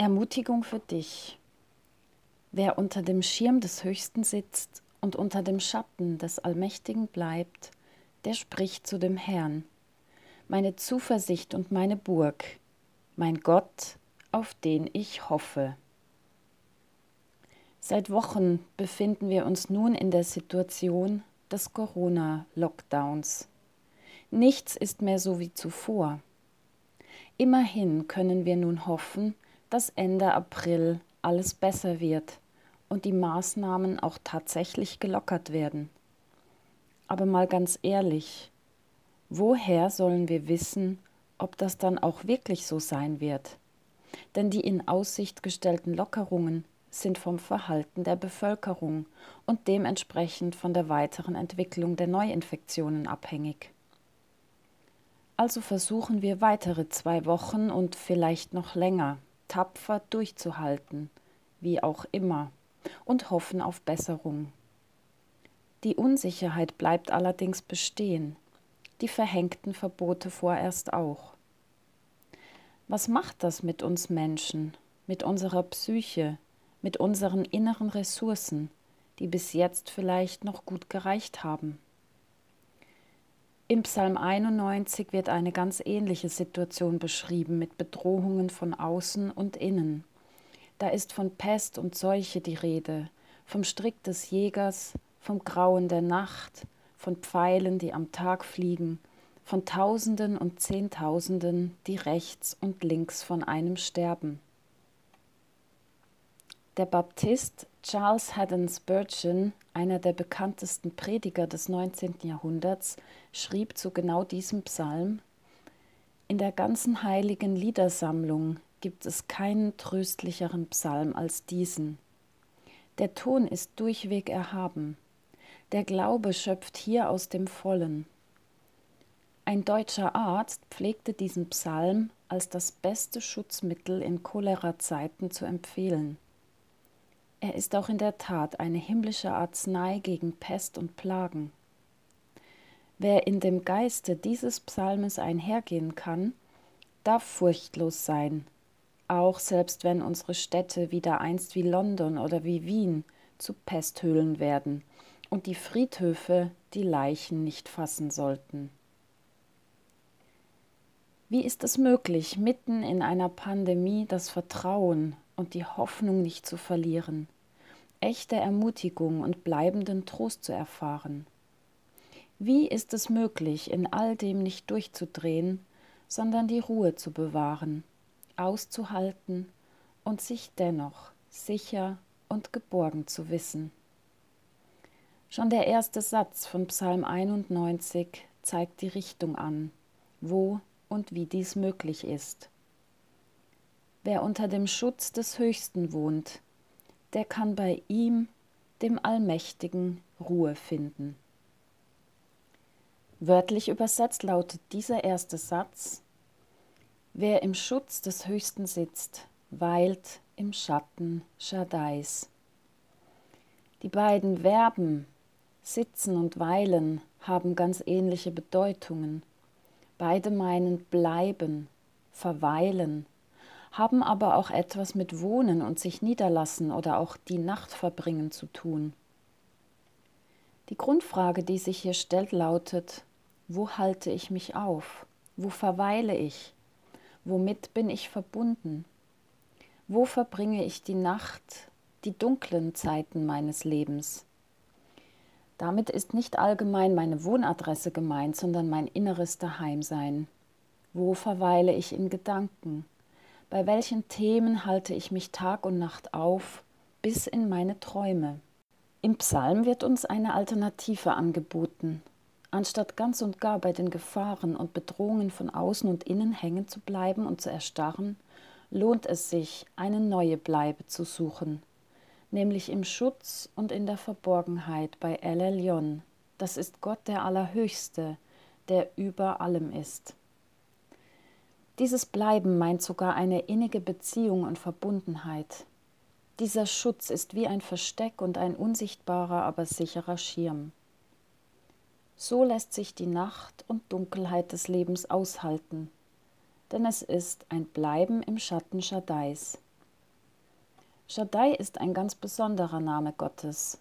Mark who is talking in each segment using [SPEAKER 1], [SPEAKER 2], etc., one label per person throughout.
[SPEAKER 1] Ermutigung für dich. Wer unter dem Schirm des Höchsten sitzt und unter dem Schatten des Allmächtigen bleibt, der spricht zu dem Herrn. Meine Zuversicht und meine Burg, mein Gott, auf den ich hoffe. Seit Wochen befinden wir uns nun in der Situation des Corona-Lockdowns. Nichts ist mehr so wie zuvor. Immerhin können wir nun hoffen, dass Ende April alles besser wird und die Maßnahmen auch tatsächlich gelockert werden. Aber mal ganz ehrlich, woher sollen wir wissen, ob das dann auch wirklich so sein wird? Denn die in Aussicht gestellten Lockerungen sind vom Verhalten der Bevölkerung und dementsprechend von der weiteren Entwicklung der Neuinfektionen abhängig. Also versuchen wir weitere zwei Wochen und vielleicht noch länger tapfer durchzuhalten, wie auch immer, und hoffen auf Besserung. Die Unsicherheit bleibt allerdings bestehen, die verhängten Verbote vorerst auch. Was macht das mit uns Menschen, mit unserer Psyche, mit unseren inneren Ressourcen, die bis jetzt vielleicht noch gut gereicht haben? Im Psalm 91 wird eine ganz ähnliche Situation beschrieben mit Bedrohungen von außen und innen. Da ist von Pest und Seuche die Rede, vom Strick des Jägers, vom Grauen der Nacht, von Pfeilen, die am Tag fliegen, von Tausenden und Zehntausenden, die rechts und links von einem sterben. Der Baptist Charles Haddon Spurgeon, einer der bekanntesten Prediger des 19. Jahrhunderts, schrieb zu genau diesem Psalm In der ganzen heiligen Liedersammlung gibt es keinen tröstlicheren Psalm als diesen. Der Ton ist durchweg erhaben. Der Glaube schöpft hier aus dem Vollen. Ein deutscher Arzt pflegte diesen Psalm als das beste Schutzmittel in Cholerazeiten zu empfehlen. Er ist auch in der Tat eine himmlische Arznei gegen Pest und Plagen. Wer in dem Geiste dieses Psalmes einhergehen kann, darf furchtlos sein, auch selbst wenn unsere Städte wieder einst wie London oder wie Wien zu Pesthöhlen werden und die Friedhöfe die Leichen nicht fassen sollten. Wie ist es möglich, mitten in einer Pandemie das Vertrauen und die Hoffnung nicht zu verlieren, echte Ermutigung und bleibenden Trost zu erfahren. Wie ist es möglich, in all dem nicht durchzudrehen, sondern die Ruhe zu bewahren, auszuhalten und sich dennoch sicher und geborgen zu wissen? Schon der erste Satz von Psalm 91 zeigt die Richtung an, wo und wie dies möglich ist. Wer unter dem Schutz des Höchsten wohnt, der kann bei ihm, dem Allmächtigen, Ruhe finden. Wörtlich übersetzt lautet dieser erste Satz Wer im Schutz des Höchsten sitzt, weilt im Schatten Shaddais. Die beiden Verben sitzen und weilen haben ganz ähnliche Bedeutungen. Beide meinen bleiben, verweilen, haben aber auch etwas mit Wohnen und sich niederlassen oder auch die Nacht verbringen zu tun. Die Grundfrage, die sich hier stellt, lautet, wo halte ich mich auf? Wo verweile ich? Womit bin ich verbunden? Wo verbringe ich die Nacht, die dunklen Zeiten meines Lebens? Damit ist nicht allgemein meine Wohnadresse gemeint, sondern mein inneres Daheimsein. Wo verweile ich in Gedanken? Bei welchen Themen halte ich mich Tag und Nacht auf, bis in meine Träume? Im Psalm wird uns eine Alternative angeboten. Anstatt ganz und gar bei den Gefahren und Bedrohungen von außen und innen hängen zu bleiben und zu erstarren, lohnt es sich, eine neue Bleibe zu suchen, nämlich im Schutz und in der Verborgenheit bei El Elyon. Das ist Gott der Allerhöchste, der über allem ist. Dieses Bleiben meint sogar eine innige Beziehung und Verbundenheit. Dieser Schutz ist wie ein Versteck und ein unsichtbarer, aber sicherer Schirm. So lässt sich die Nacht und Dunkelheit des Lebens aushalten, denn es ist ein Bleiben im Schatten Schadais, Shaddai ist ein ganz besonderer Name Gottes,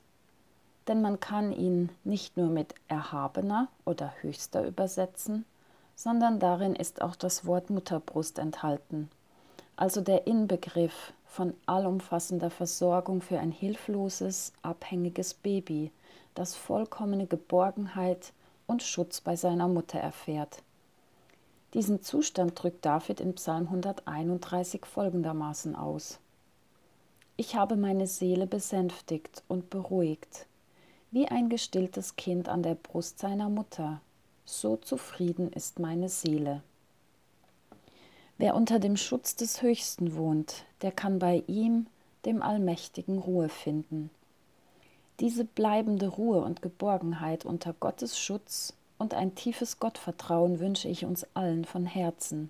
[SPEAKER 1] denn man kann ihn nicht nur mit Erhabener oder Höchster übersetzen, sondern darin ist auch das Wort Mutterbrust enthalten, also der Inbegriff von allumfassender Versorgung für ein hilfloses, abhängiges Baby, das vollkommene Geborgenheit und Schutz bei seiner Mutter erfährt. Diesen Zustand drückt David in Psalm 131 folgendermaßen aus. Ich habe meine Seele besänftigt und beruhigt, wie ein gestilltes Kind an der Brust seiner Mutter. So zufrieden ist meine Seele. Wer unter dem Schutz des Höchsten wohnt, der kann bei ihm, dem Allmächtigen, Ruhe finden. Diese bleibende Ruhe und Geborgenheit unter Gottes Schutz und ein tiefes Gottvertrauen wünsche ich uns allen von Herzen.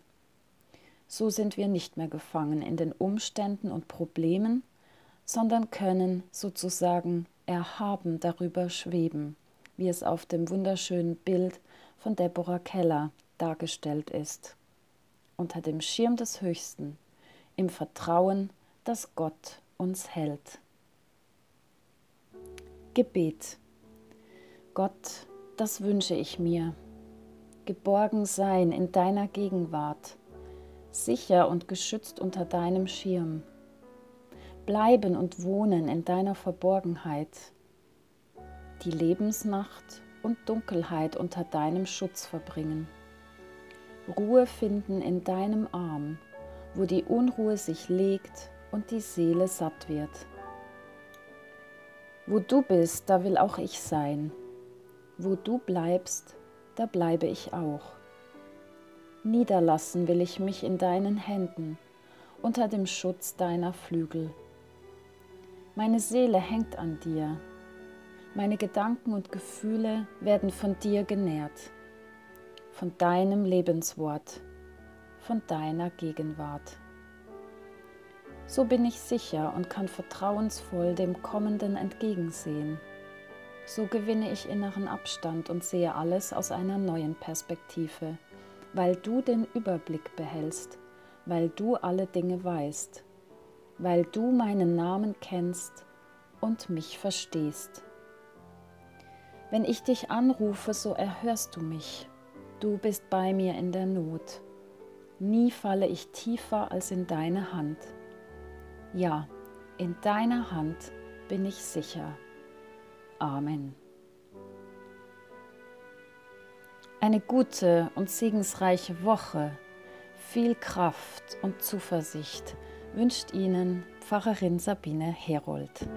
[SPEAKER 1] So sind wir nicht mehr gefangen in den Umständen und Problemen, sondern können sozusagen erhaben darüber schweben, wie es auf dem wunderschönen Bild von Deborah Keller dargestellt ist. Unter dem Schirm des Höchsten, im Vertrauen, dass Gott uns hält. Gebet. Gott, das wünsche ich mir. Geborgen sein in deiner Gegenwart, sicher und geschützt unter deinem Schirm bleiben und wohnen in deiner Verborgenheit, die Lebensnacht und Dunkelheit unter deinem Schutz verbringen, Ruhe finden in deinem Arm, wo die Unruhe sich legt und die Seele satt wird. Wo du bist, da will auch ich sein. Wo du bleibst, da bleibe ich auch. Niederlassen will ich mich in deinen Händen, unter dem Schutz deiner Flügel. Meine Seele hängt an dir. Meine Gedanken und Gefühle werden von dir genährt, von deinem Lebenswort, von deiner Gegenwart. So bin ich sicher und kann vertrauensvoll dem Kommenden entgegensehen. So gewinne ich inneren Abstand und sehe alles aus einer neuen Perspektive, weil du den Überblick behältst, weil du alle Dinge weißt weil du meinen Namen kennst und mich verstehst. Wenn ich dich anrufe, so erhörst du mich. Du bist bei mir in der Not. Nie falle ich tiefer als in deine Hand. Ja, in deiner Hand bin ich sicher. Amen. Eine gute und segensreiche Woche, viel Kraft und Zuversicht wünscht Ihnen Pfarrerin Sabine Herold.